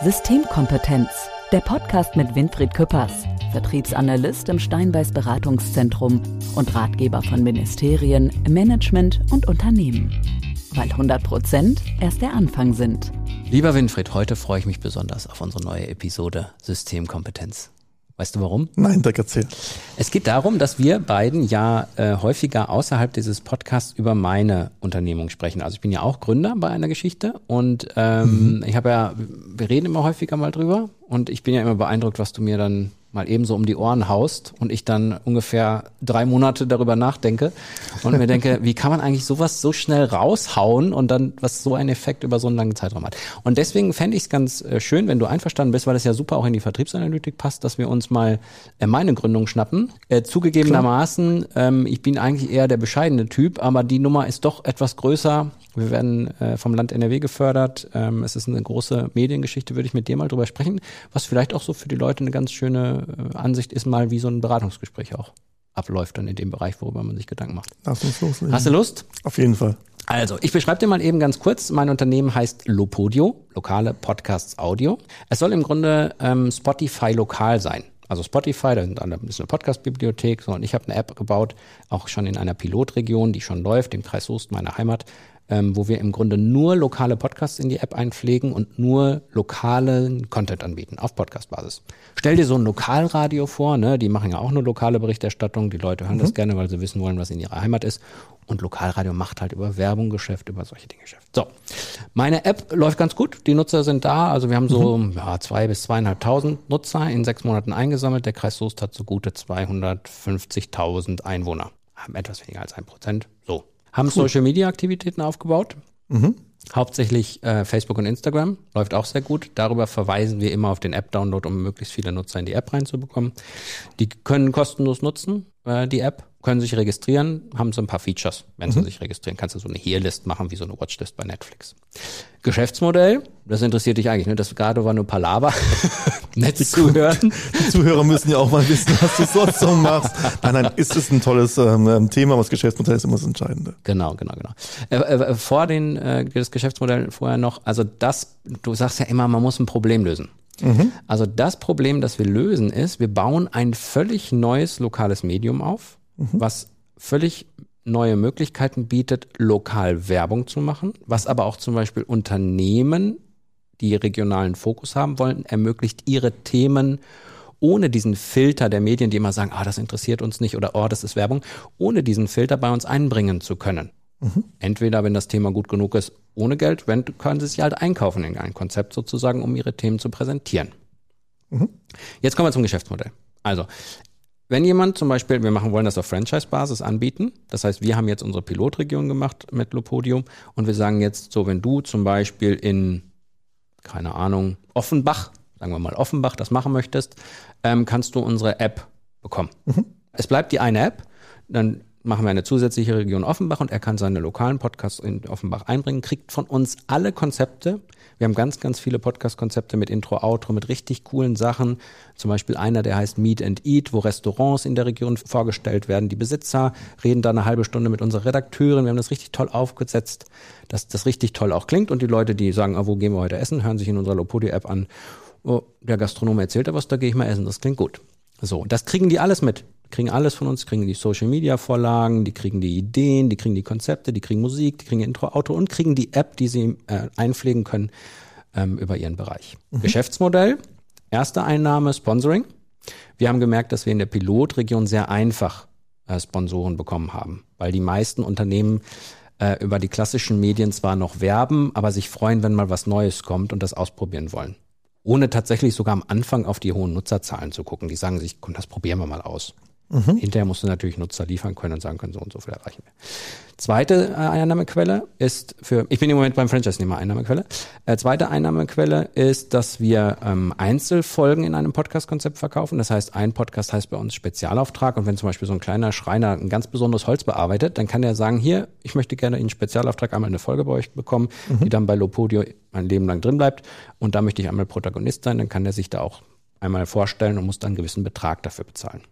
Systemkompetenz, der Podcast mit Winfried Küppers, Vertriebsanalyst im Steinbeiß Beratungszentrum und Ratgeber von Ministerien, Management und Unternehmen. Weil 100 Prozent erst der Anfang sind. Lieber Winfried, heute freue ich mich besonders auf unsere neue Episode Systemkompetenz. Weißt du warum? Nein, Dirk, erzähl. Es geht darum, dass wir beiden ja äh, häufiger außerhalb dieses Podcasts über meine Unternehmung sprechen. Also ich bin ja auch Gründer bei einer Geschichte und ähm, mhm. ich habe ja, wir reden immer häufiger mal drüber und ich bin ja immer beeindruckt, was du mir dann mal ebenso um die Ohren haust und ich dann ungefähr drei Monate darüber nachdenke und mir denke, wie kann man eigentlich sowas so schnell raushauen und dann was so einen Effekt über so einen langen Zeitraum hat. Und deswegen fände ich es ganz äh, schön, wenn du einverstanden bist, weil das ja super auch in die Vertriebsanalytik passt, dass wir uns mal äh, meine Gründung schnappen. Äh, zugegebenermaßen, ähm, ich bin eigentlich eher der bescheidene Typ, aber die Nummer ist doch etwas größer wir werden äh, vom Land NRW gefördert. Ähm, es ist eine große Mediengeschichte, würde ich mit dir mal drüber sprechen. Was vielleicht auch so für die Leute eine ganz schöne äh, Ansicht ist, mal wie so ein Beratungsgespräch auch abläuft dann in dem Bereich, worüber man sich Gedanken macht. Lass uns loslegen. Hast du Lust? Auf jeden Fall. Also, ich beschreibe dir mal eben ganz kurz. Mein Unternehmen heißt Lopodio, lokale Podcasts Audio. Es soll im Grunde ähm, Spotify lokal sein. Also Spotify, da ist eine Podcast-Bibliothek, so, und ich habe eine App gebaut, auch schon in einer Pilotregion, die schon läuft, im Kreis Soest, meiner Heimat, ähm, wo wir im Grunde nur lokale Podcasts in die App einpflegen und nur lokalen Content anbieten auf Podcast-Basis. Stell dir so ein Lokalradio vor, ne? die machen ja auch nur lokale Berichterstattung, die Leute hören mhm. das gerne, weil sie wissen wollen, was in ihrer Heimat ist. Und Lokalradio macht halt über Werbung Geschäft, über solche Dinge Geschäft. So, meine App läuft ganz gut. Die Nutzer sind da. Also wir haben so mhm. ja, zwei bis zweieinhalbtausend Nutzer in sechs Monaten eingesammelt. Der Kreis Soest hat so gute 250.000 Einwohner. Haben etwas weniger als ein Prozent. So, haben cool. Social Media Aktivitäten aufgebaut. Mhm. Hauptsächlich äh, Facebook und Instagram läuft auch sehr gut. Darüber verweisen wir immer auf den App-Download, um möglichst viele Nutzer in die App reinzubekommen. Die können kostenlos nutzen, äh, die App können sich registrieren, haben so ein paar Features, wenn sie mhm. sich registrieren. Kannst du so eine Hearlist machen, wie so eine Watchlist bei Netflix. Geschäftsmodell, das interessiert dich eigentlich, ne? Das gerade war nur Palaver. Nett zu hören. Die Zuhörer müssen ja auch mal wissen, was du sonst so machst. Nein, nein, ist es ein tolles ähm, ähm, Thema, was Geschäftsmodell ist immer das Entscheidende. Genau, genau, genau. Äh, äh, vor den, äh, das Geschäftsmodell vorher noch, also das, du sagst ja immer, man muss ein Problem lösen. Mhm. Also das Problem, das wir lösen, ist, wir bauen ein völlig neues lokales Medium auf mhm. was völlig neue Möglichkeiten bietet, lokal Werbung zu machen, was aber auch zum Beispiel Unternehmen, die regionalen Fokus haben wollen, ermöglicht, ihre Themen ohne diesen Filter der Medien, die immer sagen, ah, das interessiert uns nicht oder oh, das ist Werbung, ohne diesen Filter bei uns einbringen zu können. Mhm. Entweder, wenn das Thema gut genug ist, ohne Geld, wenn, können sie sich halt einkaufen in ein Konzept sozusagen, um ihre Themen zu präsentieren. Mhm. Jetzt kommen wir zum Geschäftsmodell. Also, wenn jemand zum Beispiel, wir machen wollen das auf Franchise-Basis anbieten, das heißt, wir haben jetzt unsere Pilotregion gemacht mit Lopodium und wir sagen jetzt so, wenn du zum Beispiel in, keine Ahnung, Offenbach, sagen wir mal Offenbach, das machen möchtest, ähm, kannst du unsere App bekommen. Mhm. Es bleibt die eine App, dann machen wir eine zusätzliche Region Offenbach und er kann seine lokalen Podcasts in Offenbach einbringen, kriegt von uns alle Konzepte. Wir haben ganz, ganz viele Podcast-Konzepte mit Intro, Outro, mit richtig coolen Sachen. Zum Beispiel einer, der heißt Meet and Eat, wo Restaurants in der Region vorgestellt werden. Die Besitzer reden da eine halbe Stunde mit unserer Redakteurin. Wir haben das richtig toll aufgesetzt, dass das richtig toll auch klingt. Und die Leute, die sagen, oh, wo gehen wir heute essen, hören sich in unserer Lopodio-App an. Oh, der Gastronom erzählt da was, da gehe ich mal essen. Das klingt gut. So, das kriegen die alles mit kriegen alles von uns, kriegen die Social Media Vorlagen, die kriegen die Ideen, die kriegen die Konzepte, die kriegen Musik, die kriegen Intro, Auto und kriegen die App, die sie äh, einpflegen können ähm, über ihren Bereich. Mhm. Geschäftsmodell, erste Einnahme, Sponsoring. Wir haben gemerkt, dass wir in der Pilotregion sehr einfach äh, Sponsoren bekommen haben, weil die meisten Unternehmen äh, über die klassischen Medien zwar noch werben, aber sich freuen, wenn mal was Neues kommt und das ausprobieren wollen ohne tatsächlich sogar am Anfang auf die hohen Nutzerzahlen zu gucken. Die sagen sich, komm, das probieren wir mal aus. Mhm. Hinterher musst du natürlich Nutzer liefern können und sagen können, so und so viel erreichen wir. Zweite äh, Einnahmequelle ist für, ich bin im Moment beim Franchise-Nehmer Einnahmequelle. Äh, zweite Einnahmequelle ist, dass wir ähm, Einzelfolgen in einem Podcast-Konzept verkaufen. Das heißt, ein Podcast heißt bei uns Spezialauftrag und wenn zum Beispiel so ein kleiner Schreiner ein ganz besonderes Holz bearbeitet, dann kann er sagen, hier, ich möchte gerne in Spezialauftrag einmal eine Folge bei euch bekommen, mhm. die dann bei Lopodio ein Leben lang drin bleibt und da möchte ich einmal Protagonist sein, dann kann er sich da auch einmal vorstellen und muss dann einen gewissen Betrag dafür bezahlen.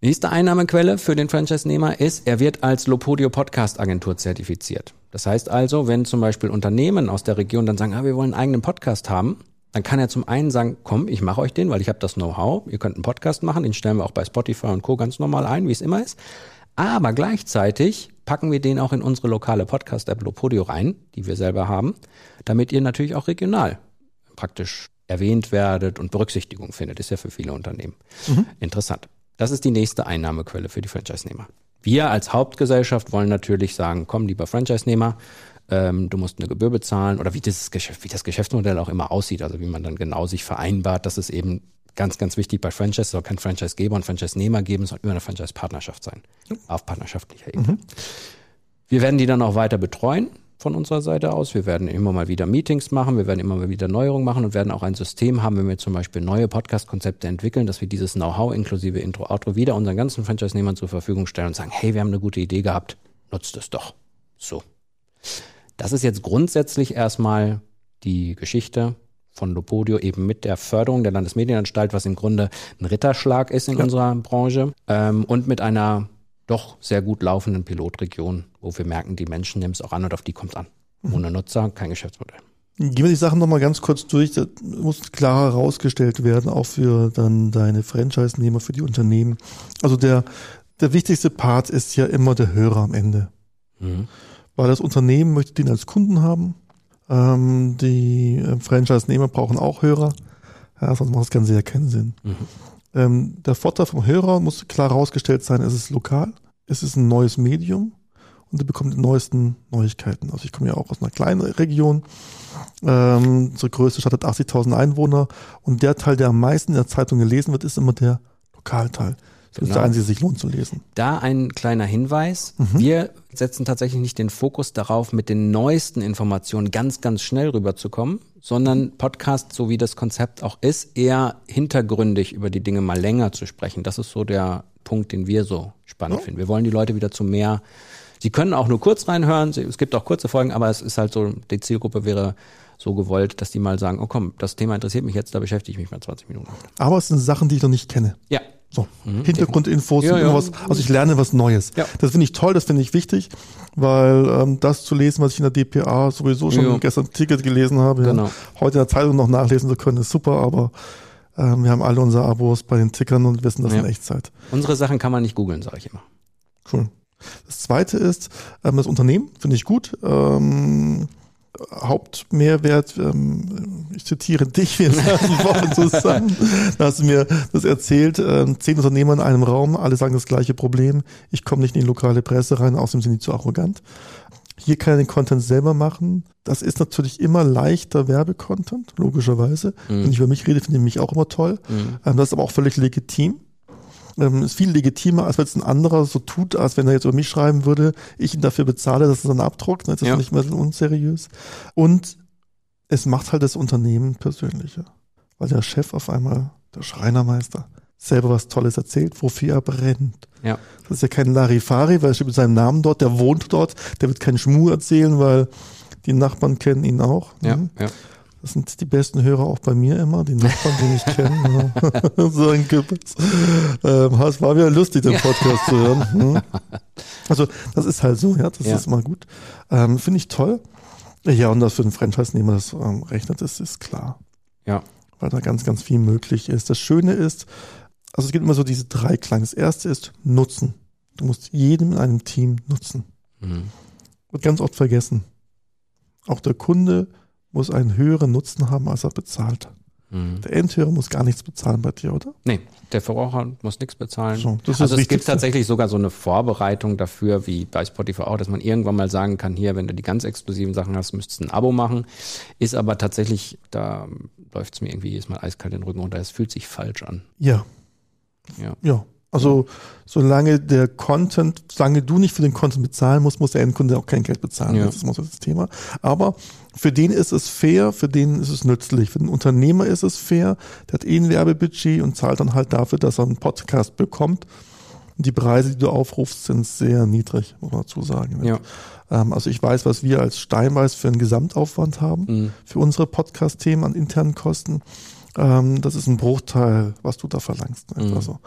Nächste Einnahmequelle für den Franchise-Nehmer ist, er wird als Lopodio Podcast Agentur zertifiziert. Das heißt also, wenn zum Beispiel Unternehmen aus der Region dann sagen, ah, wir wollen einen eigenen Podcast haben, dann kann er zum einen sagen, komm, ich mache euch den, weil ich habe das Know-how, ihr könnt einen Podcast machen, den stellen wir auch bei Spotify und Co. ganz normal ein, wie es immer ist. Aber gleichzeitig packen wir den auch in unsere lokale Podcast-App Lopodio rein, die wir selber haben, damit ihr natürlich auch regional praktisch erwähnt werdet und Berücksichtigung findet. Ist ja für viele Unternehmen mhm. interessant. Das ist die nächste Einnahmequelle für die Franchise-Nehmer. Wir als Hauptgesellschaft wollen natürlich sagen, komm, lieber Franchise-Nehmer, ähm, du musst eine Gebühr bezahlen oder wie, dieses Geschäft, wie das Geschäftsmodell auch immer aussieht, also wie man dann genau sich vereinbart, das ist eben ganz, ganz wichtig bei Franchise, es soll kein Franchise-Geber und Franchise-Nehmer geben, es soll immer eine Franchise-Partnerschaft sein, auf partnerschaftlicher Ebene. Mhm. Wir werden die dann auch weiter betreuen von unserer Seite aus. Wir werden immer mal wieder Meetings machen, wir werden immer mal wieder Neuerungen machen und werden auch ein System haben, wenn wir zum Beispiel neue Podcast-Konzepte entwickeln, dass wir dieses Know-how inklusive Intro, Outro wieder unseren ganzen Franchise-Nehmern zur Verfügung stellen und sagen, hey, wir haben eine gute Idee gehabt, nutzt es doch. So. Das ist jetzt grundsätzlich erstmal die Geschichte von Lopodio eben mit der Förderung der Landesmedienanstalt, was im Grunde ein Ritterschlag ist in ja. unserer Branche ähm, und mit einer doch sehr gut laufenden Pilotregion, wo wir merken, die Menschen nehmen es auch an und auf die kommt es an. Mhm. Ohne Nutzer kein Geschäftsmodell. Gehen wir die Sachen nochmal ganz kurz durch. Das muss klar herausgestellt werden, auch für dann deine Franchise-Nehmer, für die Unternehmen. Also der, der wichtigste Part ist ja immer der Hörer am Ende. Mhm. Weil das Unternehmen möchte den als Kunden haben. Ähm, die äh, Franchise-Nehmer brauchen auch Hörer. Ja, sonst macht das Ganze ja keinen Sinn. Mhm. Ähm, der Vorteil vom Hörer muss klar herausgestellt sein, es ist lokal, es ist ein neues Medium und er bekommt die neuesten Neuigkeiten. Also ich komme ja auch aus einer kleinen Region. Ähm, unsere größte Stadt hat 80.000 Einwohner und der Teil, der am meisten in der Zeitung gelesen wird, ist immer der Lokalteil. Das genau. ist der einzige, sich lohnt zu lesen. Da ein kleiner Hinweis. Mhm. Wir setzen tatsächlich nicht den Fokus darauf, mit den neuesten Informationen ganz, ganz schnell rüberzukommen, sondern Podcast, so wie das Konzept auch ist, eher hintergründig über die Dinge mal länger zu sprechen. Das ist so der Punkt, den wir so spannend ja. finden. Wir wollen die Leute wieder zu mehr Sie können auch nur kurz reinhören, es gibt auch kurze Folgen, aber es ist halt so, die Zielgruppe wäre so gewollt, dass die mal sagen, oh komm, das Thema interessiert mich jetzt, da beschäftige ich mich mal 20 Minuten. Aber es sind Sachen, die ich noch nicht kenne. Ja, so, mhm. Hintergrundinfos, ja, ja. Was, also ich lerne was Neues. Ja. Das finde ich toll, das finde ich wichtig, weil ähm, das zu lesen, was ich in der DPA sowieso schon ja. gestern Ticket gelesen habe, genau. ja, heute in der Zeitung noch nachlesen zu können, ist super, aber ähm, wir haben alle unsere Abos bei den Tickern und wissen das in Echtzeit. Unsere Sachen kann man nicht googeln, sage ich immer. Cool. Das zweite ist ähm, das Unternehmen, finde ich gut. Ähm, Hauptmehrwert, ähm, ich zitiere dich, wir saßen Wochen zusammen, da hast du mir das erzählt, äh, zehn Unternehmer in einem Raum, alle sagen das gleiche Problem, ich komme nicht in die lokale Presse rein, außerdem sind die zu arrogant. Hier kann er den Content selber machen. Das ist natürlich immer leichter Werbecontent, logischerweise. Mhm. Wenn ich über mich rede, finde ich mich auch immer toll. Mhm. Ähm, das ist aber auch völlig legitim ähm, ist viel legitimer, als wenn es ein anderer so tut, als wenn er jetzt über mich schreiben würde, ich ihn dafür bezahle, dass er dann abdruckt. Ne? Das ja. ist nicht mehr unseriös. Und es macht halt das Unternehmen persönlicher. Weil der Chef auf einmal, der Schreinermeister, selber was Tolles erzählt, wofür er brennt. Ja. Das ist ja kein Larifari, weil er steht mit seinem Namen dort, der wohnt dort, der wird keinen Schmuh erzählen, weil die Nachbarn kennen ihn auch. Ja, mhm. ja. Das sind die besten Hörer auch bei mir immer, die Nachbarn, die ich kenne. so ein Kippes. Ähm, es war wieder lustig, den Podcast zu hören. Hm? Also das ist halt so, ja, das ja. ist mal gut. Ähm, Finde ich toll. Ja, und dass für den Franchise-Nehmer das ähm, rechnet, das ist klar. Ja. Weil da ganz, ganz viel möglich ist. Das Schöne ist, also es gibt immer so diese drei Kleine. Das erste ist Nutzen. Du musst jedem in einem Team nutzen. Mhm. Wird ganz oft vergessen. Auch der Kunde muss einen höheren Nutzen haben, als er bezahlt. Mhm. Der Endhörer muss gar nichts bezahlen bei dir, oder? Nee, der Verbraucher muss nichts bezahlen. So, also es gibt tatsächlich sogar so eine Vorbereitung dafür, wie bei Spotify auch, dass man irgendwann mal sagen kann, hier, wenn du die ganz exklusiven Sachen hast, müsstest du ein Abo machen. Ist aber tatsächlich, da läuft es mir irgendwie jedes Mal eiskalt den Rücken runter. Es fühlt sich falsch an. Ja. Ja. Ja. Also solange der Content, solange du nicht für den Content bezahlen musst, muss der Endkunde auch kein Geld bezahlen. Ja. Das ist immer so das Thema. Aber für den ist es fair, für den ist es nützlich. Für den Unternehmer ist es fair, der hat eh ein Werbebudget und zahlt dann halt dafür, dass er einen Podcast bekommt. Und die Preise, die du aufrufst, sind sehr niedrig, muss man dazu sagen. Ja. Ähm, also ich weiß, was wir als Steinweiß für einen Gesamtaufwand haben, mhm. für unsere Podcast-Themen an internen Kosten. Ähm, das ist ein Bruchteil, was du da verlangst. Mhm. Also,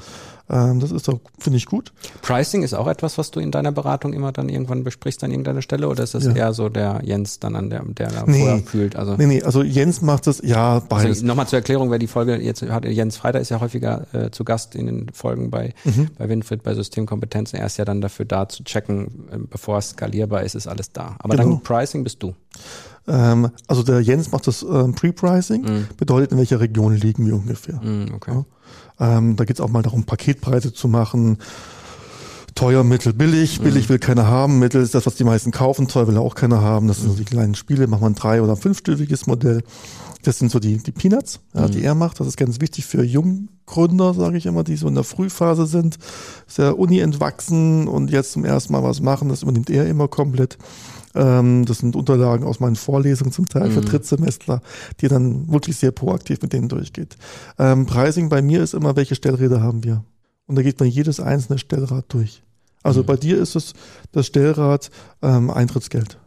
ähm, das ist doch, finde ich gut. Pricing ist auch etwas, was du in deiner Beratung immer dann irgendwann besprichst an irgendeiner Stelle oder ist das Ja. eher so der Jens dann an der, der da Nee. vorher fühlt? Also, Nee, nee, also Jens macht das, ja, beides. also nochmal zur Erklärung, wer die Folge jetzt hat, Jens Freiter ist ja häufiger äh, zu Gast in den Folgen bei, Mhm. bei Winfried bei Systemkompetenzen. Er ist ja dann dafür da zu checken, äh, bevor es skalierbar ist, ist alles da. Aber Genau. dann Pricing bist du. Ähm, also der Jens macht das ähm, Pre-Pricing, Mhm. bedeutet, in welcher Region liegen wir ungefähr. Mm, okay. Ja. Ähm, da geht es auch mal darum, Paketpreise zu machen. Teuer, mittel, billig. Billig will keiner haben. Mittel ist das, was die meisten kaufen. Teuer will auch keiner haben. Das sind so die kleinen Spiele. Macht man ein drei- oder fünfstufiges Modell. Das sind so die, die Peanuts, ja, die er macht. Das ist ganz wichtig für Junggründer, sage ich immer, die so in der Frühphase sind. Ist ja Uni entwachsen und jetzt zum ersten Mal was machen. Das übernimmt er immer komplett. Ähm, das sind Unterlagen aus meinen Vorlesungen zum Teil für Drittsemestler, die dann wirklich sehr proaktiv mit denen durchgeht. Ähm, Pricing bei mir ist immer, welche Stellräder haben wir? Und da geht man jedes einzelne Stellrad durch. Also bei dir ist es das Stellrad ähm, Eintrittsgeld.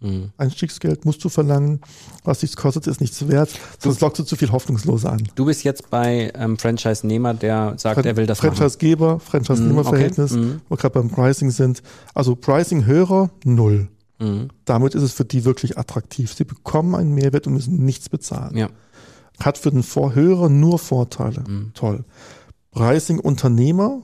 Mm. Einstiegsgeld musst du verlangen. Was dich kostet, ist nichts wert. Sonst lockst du zu viel Hoffnungslose an. Du bist jetzt bei ähm, Franchise-Nehmer, der sagt, er will das machen. Franchise-Geber, Franchise-Nehmer-Verhältnis, Mm, okay. Mm. wo wir gerade beim Pricing sind. Also Pricing-Hörer, null. Mhm. Damit ist es für die wirklich attraktiv. Sie bekommen einen Mehrwert und müssen nichts bezahlen. Ja. Hat für den Vorhörer nur Vorteile. Mhm. Toll. Pricing-Unternehmer,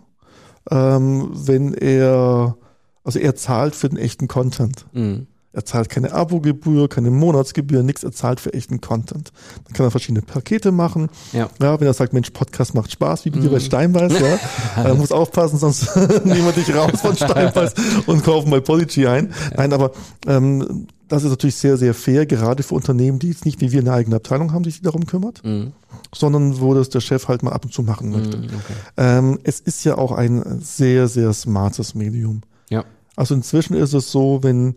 ähm, wenn er, also er zahlt für den echten Content. Mhm. Er zahlt keine Abogebühr, keine Monatsgebühr, nichts, er zahlt für echten Content. Dann kann er verschiedene Pakete machen. Ja. Ja, wenn er sagt, Mensch, Podcast macht Spaß, wie dir bei Steinbeiß, ja. äh, muss aufpassen, sonst nehmen wir dich raus von Steinbeiß und kaufen bei Podigy ein. Nein, aber ähm, das ist natürlich sehr, sehr fair, gerade für Unternehmen, die jetzt nicht wie wir eine eigene Abteilung haben, die sich darum kümmert, Mhm. sondern wo das der Chef halt mal ab und zu machen möchte. Mhm. Okay. Ähm, es ist ja auch ein sehr, sehr smartes Medium. Ja. Also inzwischen ist es so, wenn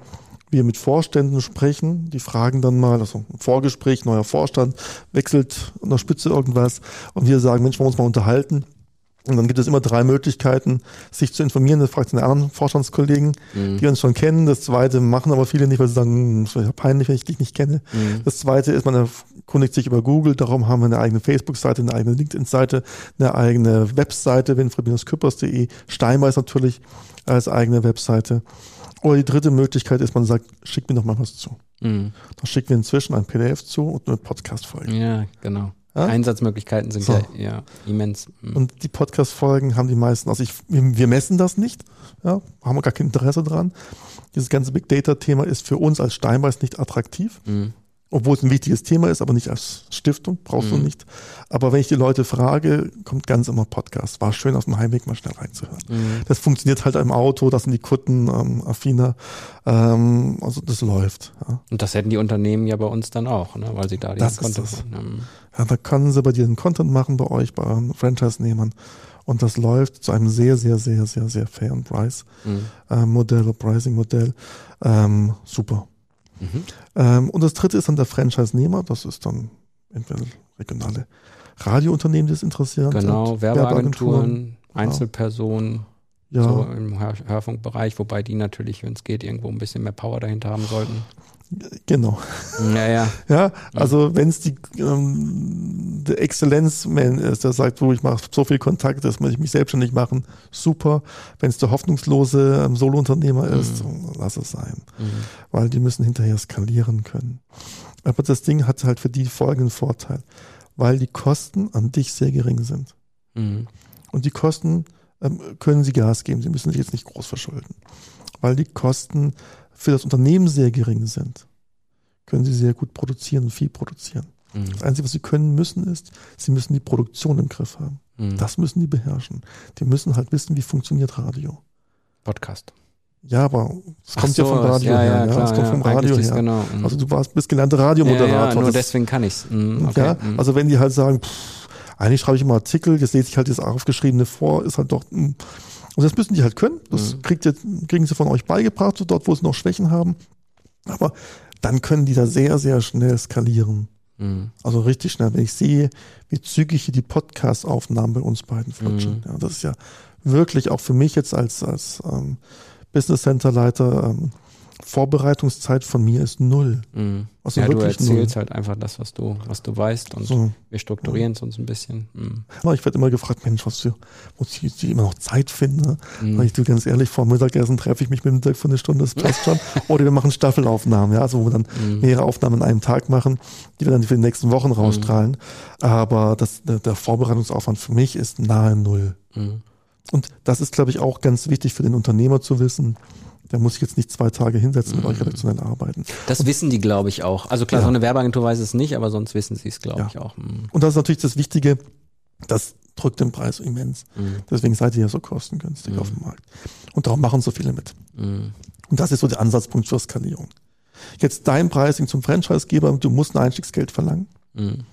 wir mit Vorständen sprechen, die fragen dann mal, also ein Vorgespräch, neuer Vorstand, wechselt an der Spitze irgendwas und wir sagen, Mensch, wollen wir uns mal unterhalten. Und dann gibt es immer drei Möglichkeiten, sich zu informieren. Das fragt den anderen Vorstandskollegen, die uns schon kennen. Das zweite machen aber viele nicht, weil sie sagen, hm, das ist ja peinlich, wenn ich dich nicht kenne. Das zweite ist, man erkundigt sich über Google. Darum haben wir eine eigene Facebook-Seite, eine eigene LinkedIn-Seite, eine eigene Webseite, winfried-küppers.de. Steinbeiß natürlich als eigene Webseite. Oder die dritte Möglichkeit ist, man sagt, schick mir doch mal was zu. Mhm. Dann schicken wir inzwischen ein PDF zu und eine Podcast-Folge. Ja, genau. Ja? Einsatzmöglichkeiten sind So. ja, ja immens. Mhm. Und die Podcast-Folgen haben die meisten, also ich, wir, wir messen das nicht, ja, haben wir gar kein Interesse dran. Dieses ganze Big Data-Thema ist für uns als Steinbeiß nicht attraktiv, Mhm. Obwohl es ein wichtiges Thema ist, aber nicht als Stiftung, brauchst du Mhm. nicht. Aber wenn ich die Leute frage, kommt ganz immer Podcast. War schön auf dem Heimweg mal schnell reinzuhören. Mhm. Das funktioniert halt im Auto, das sind die Kunden ähm, affiner, ähm, also das läuft. Ja. Und das hätten die Unternehmen ja bei uns dann auch, ne? weil sie da die Das ist Konto es. haben. Ja, da können sie bei dir einen Content machen, bei euch, bei euren Franchise-Nehmern. Und das läuft zu einem sehr, sehr, sehr, sehr, sehr fairen Price. Mhm. äh, oder Pricing-Modell. Ähm, super. Mhm. Ähm, und das dritte ist dann der Franchise-Nehmer. Das ist dann entweder regionale Radiounternehmen, die es interessieren. Genau, Werbeagenturen, Einzelpersonen, Ja, so im Hör Hörfunkbereich, wobei die natürlich, wenn es geht, irgendwo ein bisschen mehr Power dahinter haben sollten. Genau. Ja, ja. Also wenn es die ähm, der Exzellenzman ist, der sagt, wo ich mache so viel Kontakt, das muss ich mich selbstständig machen, super. Wenn es der hoffnungslose ähm, Solounternehmer ist, lass es sein. Mhm. weil die müssen hinterher skalieren können. Aber das Ding hat halt für die folgenden Vorteil, weil die Kosten an dich sehr gering sind. Mhm. Und die Kosten ähm, können sie Gas geben, sie müssen sich jetzt nicht groß verschulden. Weil die Kosten für das Unternehmen sehr gering sind, können sie sehr gut produzieren und viel produzieren. Mhm. Das Einzige, was sie können müssen, ist, sie müssen die Produktion im Griff haben. Mhm. Das müssen die beherrschen. Die müssen halt wissen, wie funktioniert Radio. Podcast. Ja, aber es kommt ja so, vom Radio ja, her. ja, Ja, klar, es kommt ja. vom Radio her. Genau. Mhm. Also du warst, bist gelernter ja, Radiomoderator. ja, nur Das- deswegen kann ich's. Mhm. Okay. ja, Mhm. also wenn die halt sagen, pff, eigentlich schreibe ich immer Artikel, jetzt lese ich halt das aufgeschriebene vor, ist halt doch, mh. Und das müssen die halt können. Das Mhm. kriegt jetzt, kriegen sie von euch beigebracht, so dort, wo sie noch Schwächen haben. Aber dann können die da sehr, sehr schnell skalieren. Mhm. Also richtig schnell, wenn ich sehe, wie zügig hier die Podcast-Aufnahmen bei uns beiden flutschen. Mhm. Ja, das ist ja wirklich auch für mich jetzt als, als ähm, Business Center Leiter ähm, Vorbereitungszeit von mir ist null. Mhm. Also ja, du erzählst null. halt einfach das, was du, was du weißt und So. wir strukturieren es uns ein bisschen. Mhm. Ja, Ich werde immer gefragt, Mensch, was für, muss ich jetzt immer noch Zeit finden? Ne? Mhm. Ich du ganz ehrlich, vor Mittagessen treffe ich mich mit dem Dirk für eine Stunde, das passt schon. Oder wir machen Staffelaufnahmen, ja, also wo wir dann Mhm. mehrere Aufnahmen an einem Tag machen, die wir dann für die nächsten Wochen rausstrahlen. Aber das, der, der Vorbereitungsaufwand für mich ist nahe null. Mhm. Und das ist, glaube ich, auch ganz wichtig für den Unternehmer zu wissen. Der muss sich jetzt nicht zwei Tage hinsetzen mit euch redaktionell arbeiten. Das wissen die, glaube ich, auch. Also klar, Ja. so eine Werbeagentur weiß es nicht, aber sonst wissen sie es, glaube Ja. ich, auch. Mhm. Und das ist natürlich das Wichtige, das drückt den Preis immens. Mhm. Deswegen seid ihr ja so kostengünstig auf dem Markt. Und darum machen so viele mit. Mhm. Und das ist so der Ansatzpunkt für Skalierung. Jetzt dein Pricing zum Franchisegeber, du musst ein Einstiegsgeld verlangen. Mhm.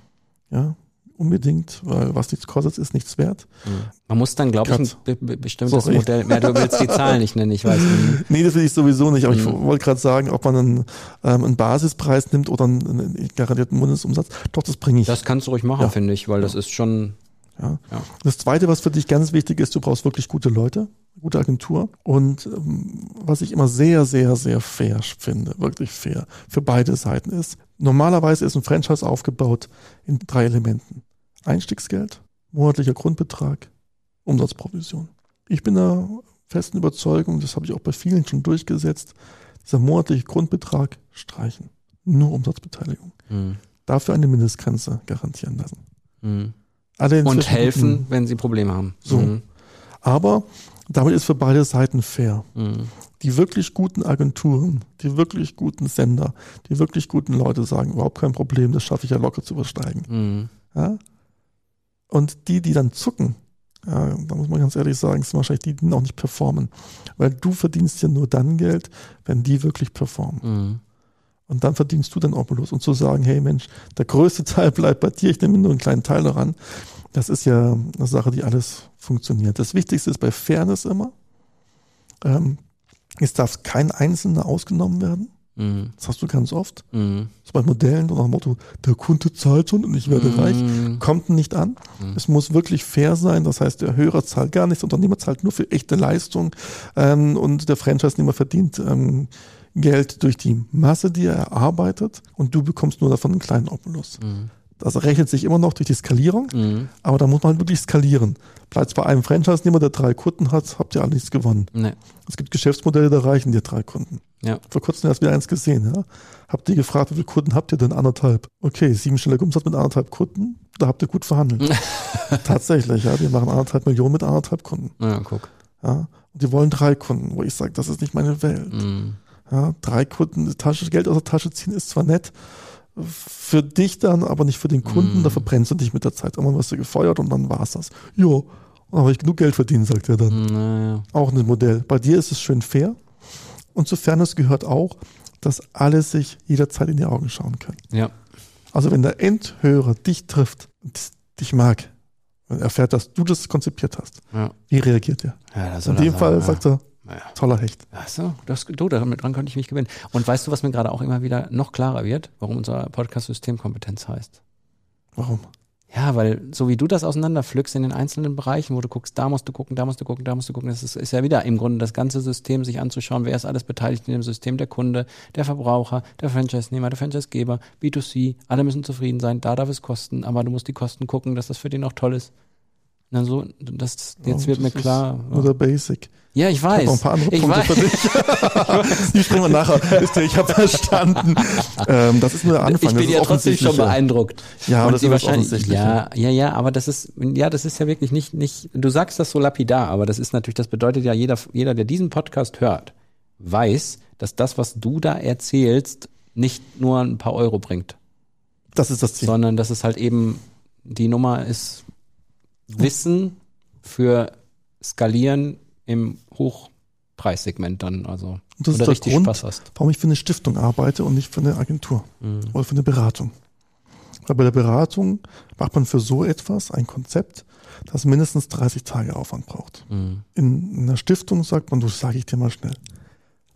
Ja, unbedingt, weil was nichts kostet, ist nichts wert. Man muss dann, glaube ich, ein be be bestimmtes Sorry. Modell, mehr du willst die Zahlen nicht nennen, ich weiß nicht. Nee, das will ich sowieso nicht, aber ich Mhm. wollte gerade sagen, ob man einen, ähm, einen Basispreis nimmt oder einen, einen garantierten Bundesumsatz. Doch, das bringe ich. Das kannst du ruhig machen, Ja. finde ich, weil das ist schon, Ja. Ja. Das Zweite, was für dich ganz wichtig ist, du brauchst wirklich gute Leute, gute Agentur. Und ähm, was ich immer sehr, sehr, sehr fair finde, wirklich fair, für beide Seiten ist, normalerweise ist ein Franchise aufgebaut in drei Elementen. Einstiegsgeld, monatlicher Grundbetrag, Umsatzprovision. Ich bin der festen Überzeugung, das habe ich auch bei vielen schon durchgesetzt, dieser monatliche Grundbetrag streichen. Nur Umsatzbeteiligung. mhm. Dafür eine Mindestgrenze garantieren lassen. Mhm. Und helfen, guten- wenn sie Probleme haben. So. Mhm. Aber damit ist für beide Seiten fair. Mhm. Die wirklich guten Agenturen, die wirklich guten Sender, die wirklich guten Leute sagen, überhaupt kein Problem, das schaffe ich ja locker zu übersteigen. Mhm. Ja? Und die, die dann zucken, ja, da muss man ganz ehrlich sagen, sind wahrscheinlich die, die noch nicht performen. Weil du verdienst ja nur dann Geld, wenn die wirklich performen. Mhm. Und dann verdienst du dann Obolus. Und zu sagen, hey Mensch, der größte Teil bleibt bei dir, ich nehme nur einen kleinen Teil daran, das ist ja eine Sache, die alles funktioniert. Das Wichtigste ist bei Fairness immer, ähm, es darf kein Einzelner ausgenommen werden. Mhm. Das hast du ganz oft. Mhm. So bei Modellen oder nach dem Motto, der Kunde zahlt schon und ich werde reich. Mhm. Kommt nicht an. Es muss wirklich fair sein. Das heißt, der Hörer zahlt gar nichts, der Unternehmer zahlt nur für echte Leistung ähm, und der Franchise-Nehmer verdient ähm, Geld durch die Masse, die er erarbeitet und du bekommst nur davon einen kleinen Obolus. Mhm. Das rechnet sich immer noch durch die Skalierung, Mhm. aber da muss man halt wirklich skalieren. Bleibt bei einem Franchise-Nehmer, der drei Kunden hat, habt ihr alle nichts gewonnen. Nee. Es gibt Geschäftsmodelle, da reichen dir drei Kunden. Ja. Vor kurzem erst wieder eins gesehen, ja. Habt ihr gefragt, wie viele Kunden habt ihr denn? Anderthalb. Okay, siebenstelliger Umsatz mit anderthalb Kunden, da habt ihr gut verhandelt. Tatsächlich, ja. Wir machen anderthalb Millionen mit anderthalb Kunden. Ja, guck. Ja. Und die wollen drei Kunden, wo ich sage, das ist nicht meine Welt. Mhm. Ja, drei Kunden, Tasche, Geld aus der Tasche ziehen ist zwar nett, für dich dann, aber nicht für den Kunden, Mm. da verbrennst du dich mit der Zeit. Irgendwann wirst du gefeuert und dann war's das. Jo, dann habe ich genug Geld verdient, sagt er dann. Naja. Auch ein Modell. Bei dir ist es schön fair. Und zu Fairness gehört auch, dass alle sich jederzeit in die Augen schauen können. Ja. Also wenn der Endhörer dich trifft und dich mag, und erfährt, dass du das konzipiert hast, Ja. wie reagiert er? ja In dem sagen, Fall ja. sagt er, Ja. toller Hecht. Ach so, das, du, damit dran konnte ich mich gewinnen. Und weißt du, was mir gerade auch immer wieder noch klarer wird, warum unser Podcast Systemkompetenz heißt? Warum? Ja, weil so wie du das auseinanderpflückst in den einzelnen Bereichen, wo du guckst, da musst du gucken, da musst du gucken, da musst du gucken, das ist, ist ja wieder im Grunde das ganze System, sich anzuschauen, wer ist alles beteiligt in dem System, der Kunde, der Verbraucher, der Franchise-Nehmer, der Franchise-Geber, B2C, alle müssen zufrieden sein, da darf es kosten, aber du musst die Kosten gucken, dass das für den auch toll ist. Na so, das, jetzt Ja, wird das mir ist klar. Nur der Basic. Ja, ich Ich habe noch ein weiß. paar andere Ich Punkte weiß. für dich. Die springen wir nachher. Wisst ihr, Ich habe verstanden. Ähm, das ist nur der Anfang. Ich bin ist ja trotzdem schon beeindruckt. Ja, aber das ist wahrscheinlich-. Ja, ja, ja, aber das ist, ja, das ist ja wirklich nicht, nicht, du sagst das so lapidar, aber das ist natürlich, das bedeutet ja, jeder, jeder, der diesen Podcast hört, weiß, dass das, was du da erzählst, nicht nur ein paar Euro bringt, Das ist das Ziel. sondern dass es halt eben, die Nummer ist Wissen für Skalieren im Hochpreissegment dann, also, Und das ist der richtig Grund, Spaß hast. warum ich für eine Stiftung arbeite und nicht für eine Agentur Mhm. oder für eine Beratung. Weil bei der Beratung macht man für so etwas ein Konzept, das mindestens 30 Tage Aufwand braucht. Mhm. In einer Stiftung sagt man, du sage ich dir mal schnell.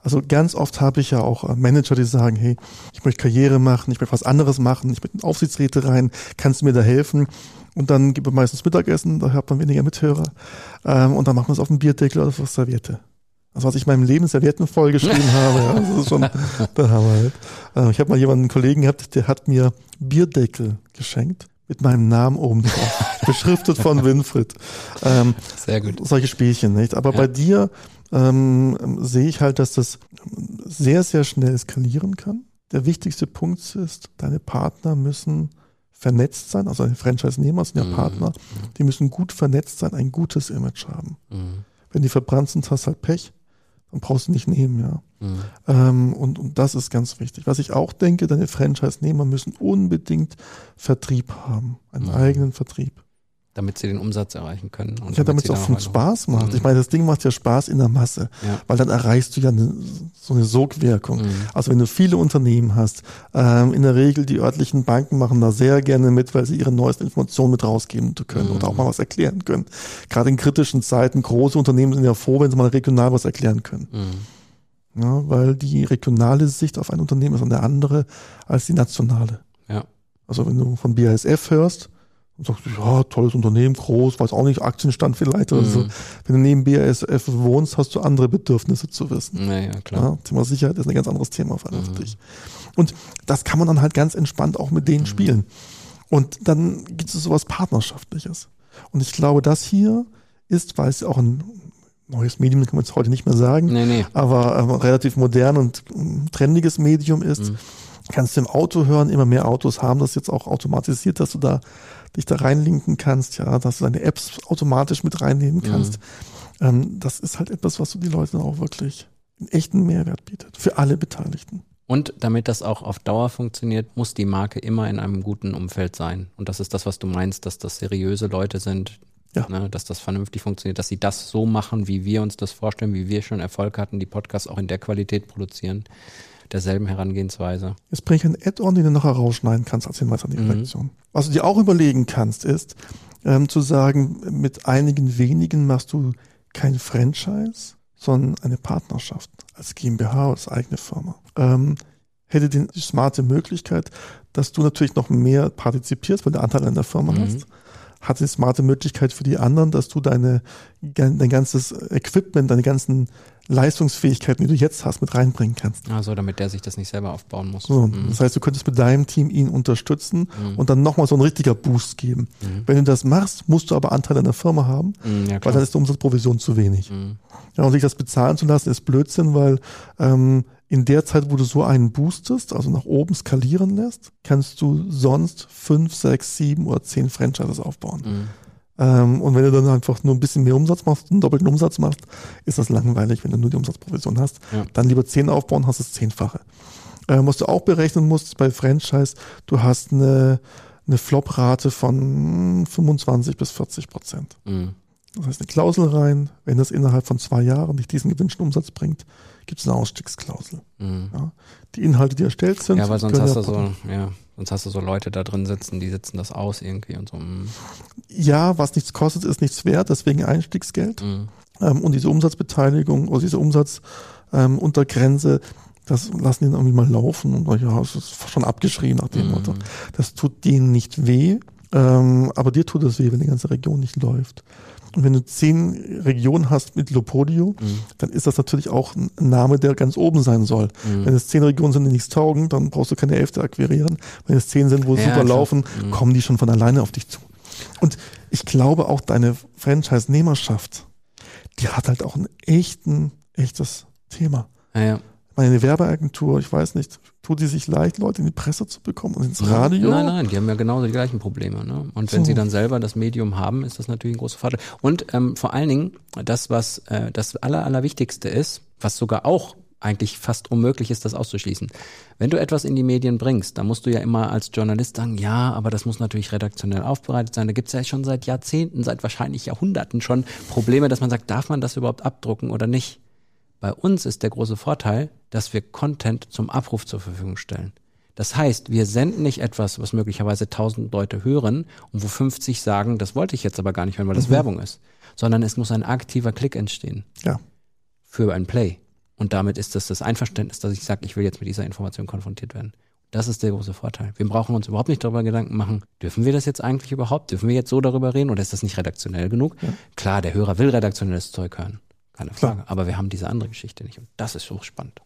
Also ganz oft habe ich ja auch äh, Manager, die sagen, hey, ich möchte Karriere machen, ich möchte was anderes machen, ich möchte in Aufsichtsräte rein, kannst du mir da helfen? Und dann gibt man meistens Mittagessen, da hat man weniger Mithörer. Ähm, und dann macht man es auf dem Bierdeckel oder auf der Serviette. Also was ich in meinem Leben Servietten vollgeschrieben habe, ja, das ist schon der Hammer. Halt. Äh, ich habe mal jemanden, einen Kollegen gehabt, der hat mir Bierdeckel geschenkt mit meinem Namen oben drauf, beschriftet von Winfried. Ähm, Sehr gut. Solche Spielchen, nicht? Aber Ja. bei dir ähm, sehe ich halt, dass das sehr, sehr schnell eskalieren kann. Der wichtigste Punkt ist, deine Partner müssen vernetzt sein, also deine Franchise-Nehmer sind ja Mhm. Partner, die müssen gut vernetzt sein, ein gutes Image haben. Mhm. Wenn die verbrannt sind, hast du halt Pech, dann brauchst du nicht nehmen, ja. Mhm. Ähm, und, und das ist ganz wichtig. Was ich auch denke, deine Franchise-Nehmer müssen unbedingt Vertrieb haben, einen Mhm. eigenen Vertrieb. Damit sie den Umsatz erreichen können. Und Ja, damit es auch weiter- Spaß macht. Mhm. Ich meine, das Ding macht ja Spaß in der Masse, Ja. weil dann erreichst du ja eine, so eine Sogwirkung. Mhm. Also wenn du viele Unternehmen hast, ähm, in der Regel die örtlichen Banken machen da sehr gerne mit, weil sie ihre neuesten Informationen mit rausgeben können Mhm. oder auch mal was erklären können. Gerade in kritischen Zeiten, große Unternehmen sind ja froh, wenn sie mal regional was erklären können. Mhm. Ja, weil die regionale Sicht auf ein Unternehmen ist eine andere als die nationale. Ja. Also wenn du von BASF hörst und sagst, ja, tolles Unternehmen, groß, weiß auch nicht, Aktienstand vielleicht oder so. Mhm. Wenn du neben BASF wohnst, hast du andere Bedürfnisse zu wissen. Ja, ja, klar. Ja, Thema Sicherheit ist ein ganz anderes Thema Mhm. für dich. Und das kann man dann halt ganz entspannt auch mit Mhm. denen spielen. Und dann gibt es sowas Partnerschaftliches. Und ich glaube, das hier ist, weil es auch ein neues Medium, kann man jetzt heute nicht mehr sagen, Nee, nee. aber ähm, relativ modern und ähm, trendiges Medium ist. Mhm. Kannst du im Auto hören, immer mehr Autos haben das jetzt auch automatisiert, dass du da dich da reinlinken kannst, ja, dass du deine Apps automatisch mit reinnehmen kannst. Ähm, das ist halt etwas, was du die Leute auch wirklich einen echten Mehrwert bietet. Für alle Beteiligten. Und damit das auch auf Dauer funktioniert, muss die Marke immer in einem guten Umfeld sein. Und das ist das, was du meinst, dass das seriöse Leute sind, Ja. ne, dass das vernünftig funktioniert, dass sie das so machen, wie wir uns das vorstellen, wie wir schon Erfolg hatten, die Podcasts auch in der Qualität produzieren, derselben Herangehensweise. Jetzt bringe ich einen Add-on, den du noch herausschneiden kannst als Hinweis an die Mhm. Redaktion. Was du dir auch überlegen kannst, ist ähm, zu sagen, mit einigen wenigen machst du kein Franchise, sondern eine Partnerschaft als GmbH als eigene Firma. Ähm, hätte die smarte Möglichkeit, dass du natürlich noch mehr partizipierst, weil du Anteil an der Firma Mhm. hast. Hat die smarte Möglichkeit für die anderen, dass du deine, dein ganzes Equipment, deine ganzen Leistungsfähigkeiten, die du jetzt hast, mit reinbringen kannst. Also damit der sich das nicht selber aufbauen muss. So, Mhm. Das heißt, du könntest mit deinem Team ihn unterstützen Mhm. und dann nochmal so ein richtiger Boost geben. Mhm. Wenn du das machst, musst du aber Anteil an der Firma haben, Mhm, ja, weil dann ist die Umsatzprovision zu wenig. Mhm. Ja, und sich das bezahlen zu lassen, ist Blödsinn, weil ähm, in der Zeit, wo du so einen boostest, also nach oben skalieren lässt, kannst du sonst fünf, sechs, sieben oder zehn Franchises aufbauen. Ähm, und wenn du dann einfach nur ein bisschen mehr Umsatz machst, einen doppelten Umsatz machst, ist das langweilig, wenn du nur die Umsatzprovision hast. Ja. Dann lieber zehn aufbauen, hast das Zehnfache. Ähm, was du auch berechnen musst bei Franchise, du hast eine, eine Flop-Rate von 25 bis 40 Prozent. Mhm. Das heißt, eine Klausel rein, wenn das innerhalb von zwei Jahren nicht diesen gewünschten Umsatz bringt, gibt es eine Ausstiegsklausel. Mhm. Ja. Die Inhalte, die erstellt sind, Ja, weil sonst hast du ja- so, ja, sonst hast du so Leute da drin sitzen, die sitzen das aus irgendwie und so. Mhm. Ja, was nichts kostet, ist nichts wert, deswegen Einstiegsgeld. Mhm. Ähm, und diese Umsatzbeteiligung oder diese Umsatzuntergrenze, ähm, das lassen die irgendwie mal laufen und ja, es ist schon abgeschrieben nach dem Mhm. Motto. Das tut denen nicht weh, ähm, aber dir tut es weh, wenn die ganze Region nicht läuft. Und wenn du zehn Regionen hast mit Lopodio, Mhm. dann ist das natürlich auch ein Name, der ganz oben sein soll. Mhm. Wenn es zehn Regionen sind, die nichts taugen, dann brauchst du keine elfte akquirieren. Wenn es zehn sind, wo Ja, super klar. laufen, Mhm. kommen die schon von alleine auf dich zu. Und ich glaube auch deine Franchise-Nehmerschaft, die hat halt auch ein echten, echtes Thema. Ja, ja. Meine Werbeagentur, ich weiß nicht, tut die sich leicht, Leute in die Presse zu bekommen und ins Radio? Nein, nein, die haben ja genauso die gleichen Probleme. Ne? Und wenn So. sie dann selber das Medium haben, ist das natürlich ein großer Vorteil. Und ähm, vor allen Dingen, das, was äh, das Aller, Allerwichtigste ist, was sogar auch eigentlich fast unmöglich ist, das auszuschließen. Wenn du etwas in die Medien bringst, dann musst du ja immer als Journalist sagen, ja, aber das muss natürlich redaktionell aufbereitet sein. Da gibt's ja schon seit Jahrzehnten, seit wahrscheinlich Jahrhunderten schon Probleme, dass man sagt, darf man das überhaupt abdrucken oder nicht? Bei uns ist der große Vorteil, dass wir Content zum Abruf zur Verfügung stellen. Das heißt, wir senden nicht etwas, was möglicherweise 1000 Leute hören und wo 50 sagen, das wollte ich jetzt aber gar nicht hören, weil das Werbung ist, sondern es muss ein aktiver Klick entstehen Ja. für ein Play. Und damit ist das das Einverständnis, dass ich sage, ich will jetzt mit dieser Information konfrontiert werden. Das ist der große Vorteil. Wir brauchen uns überhaupt nicht darüber Gedanken machen, dürfen wir das jetzt eigentlich überhaupt? Dürfen wir jetzt so darüber reden oder ist das nicht redaktionell genug? Ja. Klar, der Hörer will redaktionelles Zeug hören. Keine Frage. Klar. Aber wir haben diese andere Geschichte nicht und das ist hochspannend.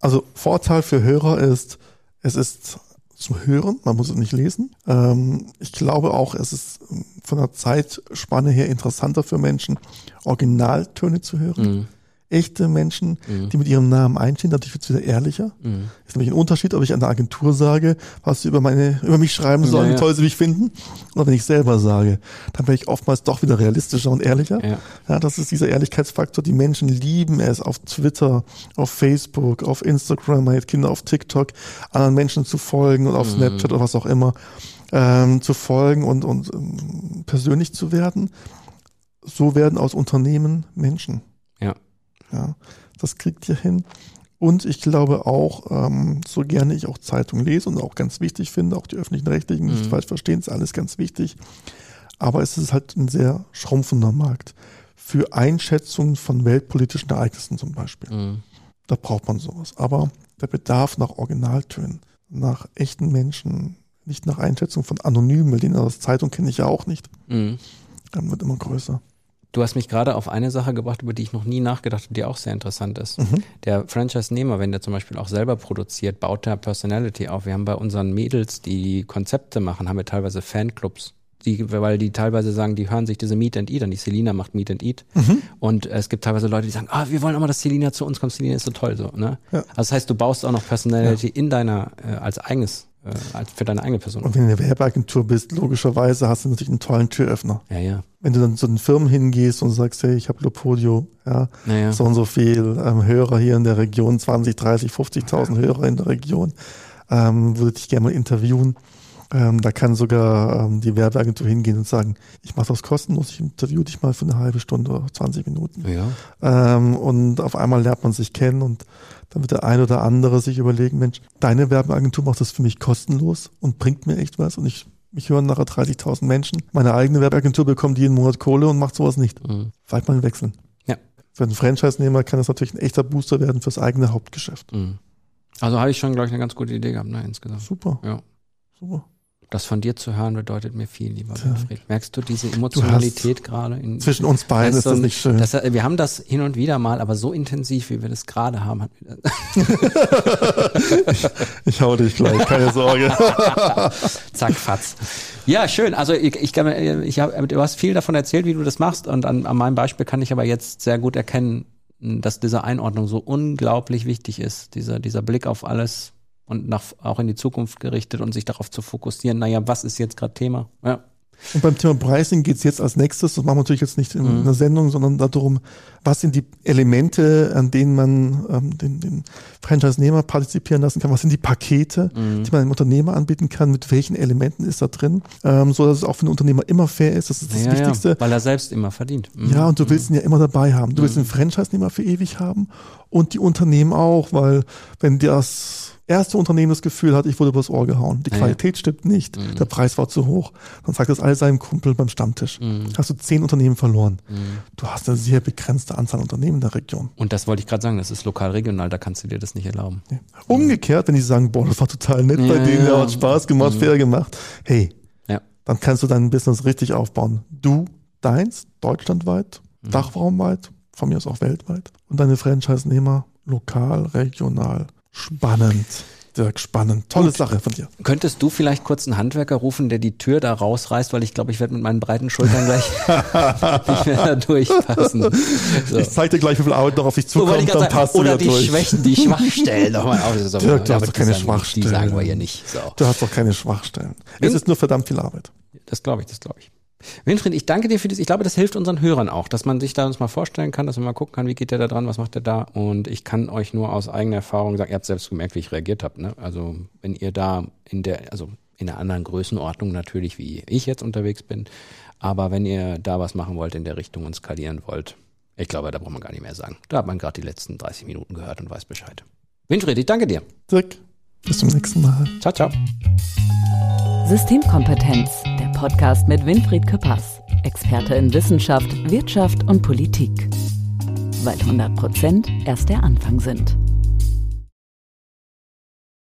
Also Vorteil für Hörer ist, es ist zum Hören, man muss es nicht lesen. Ähm, ich glaube auch, es ist von der Zeitspanne her interessanter für Menschen, Originaltöne zu hören. Mhm echte Menschen, mhm. die mit ihrem Namen einstehen. Dadurch wird es wieder ehrlicher. Mhm. Ist nämlich ein Unterschied, ob ich an der Agentur sage, was sie über meine, über mich schreiben sollen, ja, ja. wie toll sie mich finden, oder wenn ich selber sage, dann werde ich oftmals doch wieder realistischer und ehrlicher. Ja. ja, das ist dieser Ehrlichkeitsfaktor. Die Menschen lieben es, auf Twitter, auf Facebook, auf Instagram, meine Kinder auf TikTok, anderen Menschen zu folgen und auf mhm. Snapchat oder was auch immer, ähm, zu folgen und, und ähm, persönlich zu werden. So werden aus Unternehmen Menschen. Ja, das kriegt ihr hin. Und ich glaube auch, ähm, so gerne ich auch Zeitung lese und auch ganz wichtig finde, auch die öffentlichen Rechtlichen, nicht mhm. falsch verstehen, ist alles ganz wichtig. Aber es ist halt ein sehr schrumpfender Markt. Für Einschätzungen von weltpolitischen Ereignissen zum Beispiel. Mhm. Da braucht man sowas. Aber der Bedarf nach Originaltönen, nach echten Menschen, nicht nach Einschätzungen von Anonymen, den aus Zeitung kenne ich ja auch nicht, mhm. wird immer größer. Du hast mich gerade auf eine Sache gebracht, über die ich noch nie nachgedacht habe, die auch sehr interessant ist. Mhm. Der Franchise-Nehmer, wenn der zum Beispiel auch selber produziert, baut der Personality auf. Wir haben bei unseren Mädels, die Konzepte machen, haben wir teilweise Fanclubs. Die, weil die teilweise sagen, die hören sich diese Meet and Eat an. Die Selina macht Meet and Eat. Mhm. Und es gibt teilweise Leute, die sagen, ah, wir wollen auch mal, dass Selina zu uns kommt. Selina ist so toll, so, ne? Ja. Also das heißt, du baust auch noch Personality ja. in deiner, äh, als eigenes äh, für deine eigene Person. Und wenn du eine Werbeagentur bist, logischerweise hast du natürlich einen tollen Türöffner. Ja, ja. Wenn du dann zu den Firmen hingehst und sagst, hey, ich habe Lopodio, ja, ja, ja, so und so viel ähm, Hörer hier in der Region, 20, 30, 50.000 Hörer in der Region, ähm, würde dich gerne mal interviewen. Ähm, da kann sogar ähm, die Werbeagentur hingehen und sagen, ich mache das kostenlos, ich interview dich mal für eine halbe Stunde oder 20 Minuten. Ja. Ähm, und auf einmal lernt man sich kennen und dann wird der ein oder andere sich überlegen, Mensch, deine Werbeagentur macht das für mich kostenlos und bringt mir echt was und ich mich hören nachher 30.000 Menschen. Meine eigene Werbeagentur bekommt jeden Monat Kohle und macht sowas nicht. Mhm. Vielleicht mal wechseln. Ja. Für einen Franchise-Nehmer kann das natürlich ein echter Booster werden fürs eigene Hauptgeschäft. Mhm. Also habe ich schon, glaube ich, eine ganz gute Idee gehabt, ne, insgesamt. Super. Ja. Super. Das von dir zu hören bedeutet mir viel, lieber Winfried. Merkst du diese Emotionalität gerade? zwischen uns beiden ist das nicht schön. Das, wir haben das hin und wieder mal, aber so intensiv, wie wir das gerade haben. ich, ich hau dich gleich, keine Sorge. Zack, fatz. Ja, schön. Also ich, ich, ich hab, du hast viel davon erzählt, wie du das machst und an, an meinem Beispiel kann ich aber jetzt sehr gut erkennen, dass diese Einordnung so unglaublich wichtig ist. Dieser, dieser Blick auf alles, und nach, auch in die Zukunft gerichtet und sich darauf zu fokussieren, naja, was ist jetzt gerade Thema? Ja. Und beim Thema Pricing geht's jetzt als nächstes, das machen wir natürlich jetzt nicht in mhm. einer Sendung, sondern darum, was sind die Elemente, an denen man ähm, den, den Franchise-Nehmer partizipieren lassen kann, was sind die Pakete, mhm. die man dem Unternehmer anbieten kann, mit welchen Elementen ist da drin, ähm, so dass es auch für den Unternehmer immer fair ist, das ist das ja, Wichtigste. Ja, weil er selbst immer verdient. Mhm. Ja, und du willst ihn ja immer dabei haben. Du willst mhm. den Franchise-Nehmer für ewig haben und die Unternehmen auch, weil wenn das erste Unternehmen das Gefühl hat, ich wurde übers Ohr gehauen. Die Qualität ja. stimmt nicht, mhm. der Preis war zu hoch. Dann sagt das all seinem Kumpel beim Stammtisch. Mhm. Hast du zehn Unternehmen verloren. Mhm. Du hast eine sehr begrenzte Anzahl Unternehmen in der Region. Und das wollte ich gerade sagen, das ist lokal regional, da kannst du dir das nicht erlauben. Ja. Umgekehrt, wenn die sagen, boah, das war total nett ja, bei denen, der hat Spaß gemacht, mhm. fair gemacht. Hey, dann kannst du dein Business richtig aufbauen. Du, deins, deutschlandweit, mhm. dachraumweit, von mir aus auch weltweit. Und deine Franchise-Nehmer lokal, regional Spannend. Dirk, spannend. Tolle Gut. Sache von dir. Könntest du vielleicht kurz einen Handwerker rufen, der die Tür da rausreißt, weil ich glaube, ich werde mit meinen breiten Schultern gleich nicht mehr da durchpassen. So. Ich zeige dir gleich, wie viel Arbeit noch auf dich zukommt, dann passt Oder du die durch. Schwächen, die Schwachstellen nochmal auf. So, Dirk, du hast doch keine Schwachstellen. Die sagen wir hier nicht. So. Du hast doch keine Schwachstellen. Es ist nur verdammt viel Arbeit. Das glaube ich, das glaube ich. Winfried, ich danke dir für das. Ich glaube, das hilft unseren Hörern auch, dass man sich da uns mal vorstellen kann, dass man mal gucken kann, wie geht der da dran, was macht der da. Und ich kann euch nur aus eigener Erfahrung sagen, ihr habt selbst gemerkt, wie ich reagiert habe. Ne? Also wenn ihr da in der, also in einer anderen Größenordnung natürlich, wie ich jetzt unterwegs bin, aber wenn ihr da was machen wollt in der Richtung und skalieren wollt, ich glaube, da braucht man gar nicht mehr sagen. Da hat man gerade die letzten 30 Minuten gehört und weiß Bescheid. Winfried, ich danke dir. Dirk, bis zum nächsten Mal. Ciao, ciao. Systemkompetenz, der Podcast mit Winfried Küppers, Experte in Wissenschaft, Wirtschaft und Politik. Weil 100 Prozent erst der Anfang sind.